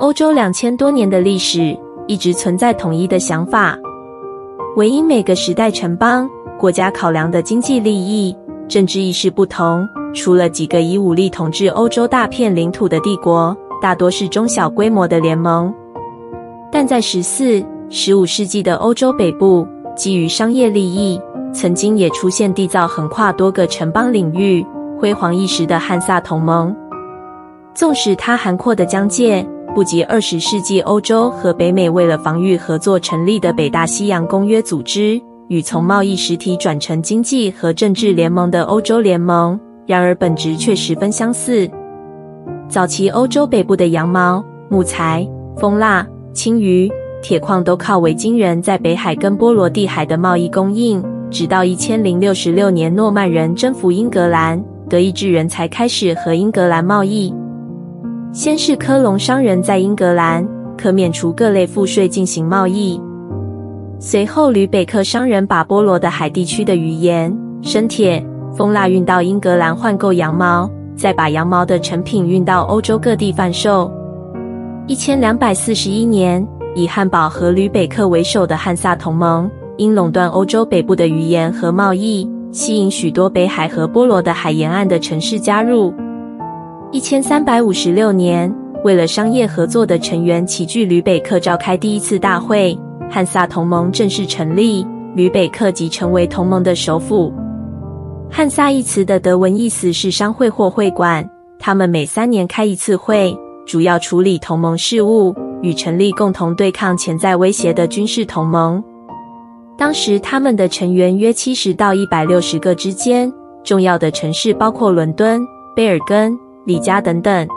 欧洲两千多年的历史一直存在统一的想法，唯因每个时代城邦国家考量的经济利益、政治意识不同，除了几个以武力统治欧洲大片领土的帝国，大多是中小规模的联盟。但在十四、十五世纪的欧洲北部，基于商业利益，曾经也出现缔造横跨多个城邦领域、辉煌一时的汉萨同盟。纵使它涵括的疆界不及二十世纪欧洲和北美为了防御合作成立的北大西洋公约组织，与从贸易实体转成经济和政治联盟的欧洲联盟，然而本质却十分相似。早期欧洲北部的羊毛、木材、蜂蜡、青鱼、铁矿都靠维京人在北海跟波罗的海的贸易供应，直到一千零六十六年诺曼人征服英格兰，德意志人才开始和英格兰贸易。先是科隆商人在英格兰可免除各类赋税进行贸易，随后吕北克商人把波罗的海地区的鱼盐、生铁、蜂蜡运到英格兰换购羊毛，再把羊毛的成品运到欧洲各地贩售。一千两百四十一年，以汉堡和吕北克为首的汉萨同盟，因垄断欧洲北部的鱼盐和贸易，吸引许多北海和波罗的海沿岸的城市加入。一千三百五十六年，为了商业合作的成员齐聚吕北克召开第一次大会，汉萨同盟正式成立，吕北克即成为同盟的首府。汉萨一词的德文意思是商会或会馆，他们每三年开一次会，主要处理同盟事务。与成立共同对抗潜在威胁的军事同盟。当时他们的成员约七十到一百六十个之间，重要的城市包括伦敦、贝尔根、李家等等。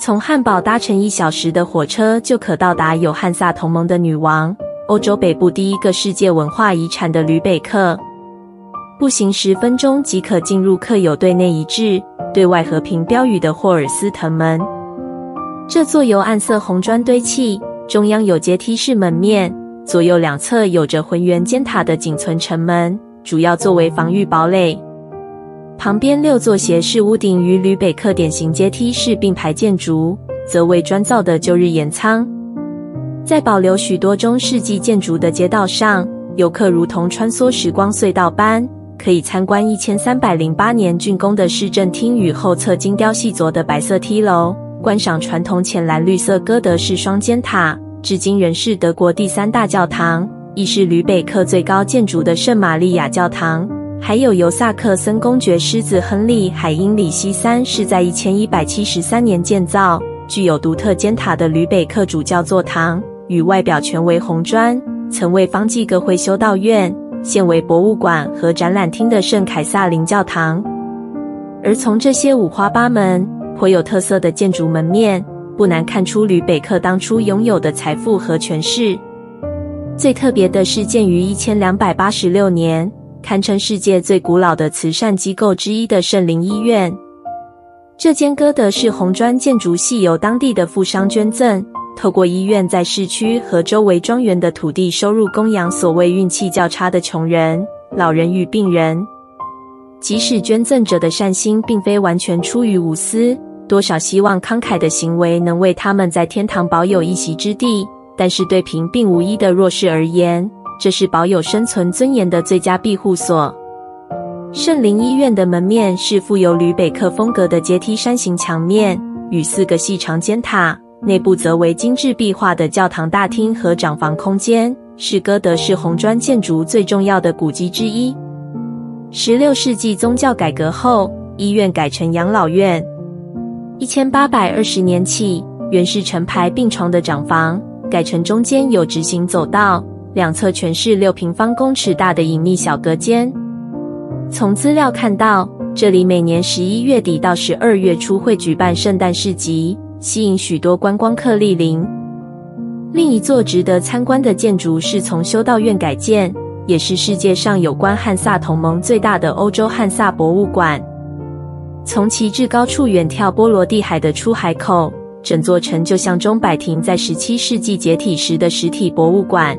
从汉堡搭乘一小时的火车就可到达有汉萨同盟的女王、欧洲北部第一个世界文化遗产的吕北克。步行十分钟即可进入刻有对内一致、对外和平标语的霍尔斯滕门。这座由暗色红砖堆砌，中央有阶梯式门面，左右两侧有着浑圆尖塔的仅存城门，主要作为防御堡垒。旁边六座斜式屋顶与吕北克典型阶梯式并排建筑，则为砖造的旧日盐仓。在保留许多中世纪建筑的街道上，游客如同穿梭时光隧道般，可以参观一千三百零八年竣工的市政厅与后侧精雕细琢的白色梯楼。观赏传统浅蓝绿色哥德式双尖塔，至今仍是德国第三大教堂，亦是吕北克最高建筑的圣玛利亚教堂。还有由萨克森公爵狮子亨利海因里希三世在一千一百七十三年建造，具有独特尖塔的吕北克主教座堂，与外表全为红砖，曾为方济各会修道院，现为博物馆和展览厅的圣凯撒林教堂。而从这些五花八门，颇有特色的建筑门面，不难看出吕北克当初拥有的财富和权势。最特别的是，建于一千两百八十六年，堪称世界最古老的慈善机构之一的圣灵医院。这间哥德式红砖建筑系由当地的富商捐赠，透过医院在市区和周围庄园的土地收入供养所谓运气较差的穷人、老人与病人。即使捐赠者的善心并非完全出于无私。多少希望慷慨的行为能为他们在天堂保有一席之地，但是对贫病无依的弱势而言，这是保有生存尊严的最佳庇护所。圣灵医院的门面是富有吕北克风格的阶梯山形墙面与四个细长尖塔，内部则为精致壁画的教堂大厅和长房空间，是哥德式红砖建筑最重要的古迹之一。十六世纪宗教改革后，医院改成养老院。一千八百二十年起，原是成排病床的长房，改成中间有直行走道，两侧全是六平方公尺大的隐秘小隔间。从资料看到，这里每年十一月底到十二月初会举办圣诞市集，吸引许多观光客莅临。另一座值得参观的建筑是从修道院改建，也是世界上有关汉萨同盟最大的欧洲汉萨博物馆。从其至高处远眺波罗的海的出海口，整座城就像钟摆亭在十七世纪解体时的实体博物馆。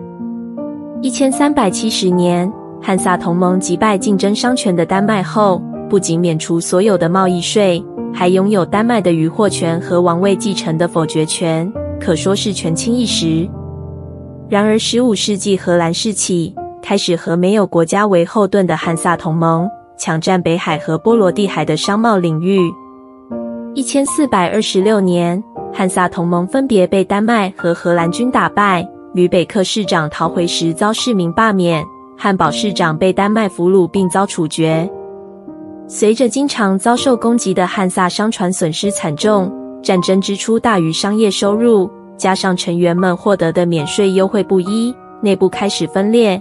一千三百七十年，汉萨同盟击败竞争商权的丹麦后，不仅免除所有的贸易税，还拥有丹麦的渔获权和王位继承的否决权，可说是权倾一时。然而，十五世纪荷兰士起，开始和没有国家为后盾的汉萨同盟抢占北海和波罗的海的商贸领域。一千四百二十六年，汉萨同盟分别被丹麦和荷兰军打败。吕北克市长逃回时遭市民罢免，汉堡市长被丹麦俘虏并遭处决。随着经常遭受攻击的汉萨商船损失惨重，战争支出大于商业收入，加上成员们获得的免税优惠不一，内部开始分裂。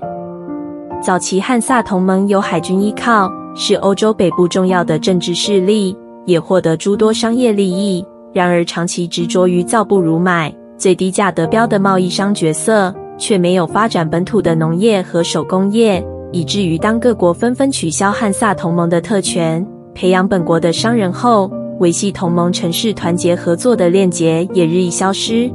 早期汉萨同盟有海军依靠，是欧洲北部重要的政治势力，也获得诸多商业利益。然而，长期执着于造不如买。最低价得标的贸易商角色，却没有发展本土的农业和手工业，以至于当各国纷纷取消汉萨同盟的特权，培养本国的商人后，维系同盟城市团结合作的链接也日益消失。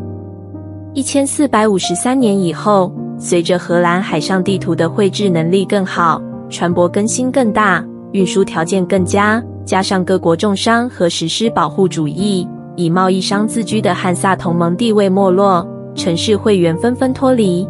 一千四百五十三年以后，随着荷兰海上地图的绘制能力更好，船舶更新更大，运输条件更佳，加上各国重商和实施保护主义。以贸易商自居的汉萨同盟地位没落，城市会员纷纷脱离。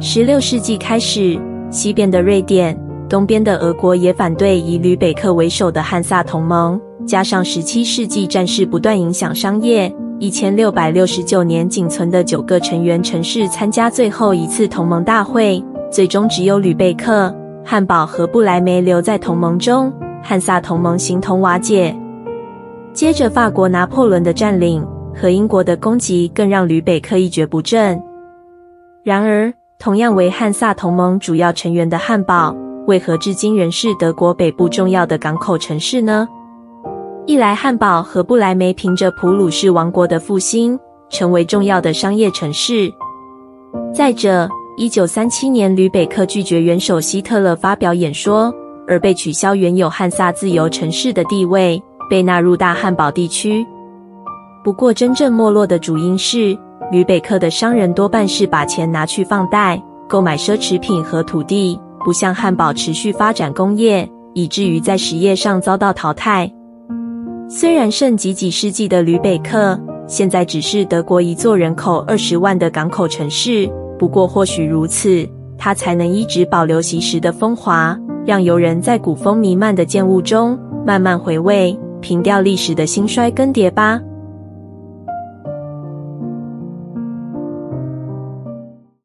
十六世纪开始，西边的瑞典、东边的俄国也反对以吕北克为首的汉萨同盟。加上十七世纪战事不断影响商业，一千六百六十九年仅存的九个成员城市参加最后一次同盟大会，最终只有吕贝克、汉堡和不来梅留在同盟中，汉萨同盟形同瓦解。接着，法国拿破仑的占领和英国的攻击更让吕北克一蹶不振。然而，同样为汉萨同盟主要成员的汉堡，为何至今仍是德国北部重要的港口城市呢？一来，汉堡和不来梅凭着普鲁士王国的复兴，成为重要的商业城市；再者，一九三七年吕北克拒绝元首希特勒发表演说，而被取消原有汉萨自由城市的地位。被纳入大汉堡地区。不过，真正没落的主因是吕北克的商人多半是把钱拿去放贷，购买奢侈品和土地，不像汉堡持续发展工业，以至于在实业上遭到淘汰。虽然盛极几世纪的吕北克现在只是德国一座人口二十万的港口城市，不过或许如此，它才能一直保留昔时的风华，让游人在古风弥漫的建物中慢慢回味。凭吊历史的兴衰更迭吧。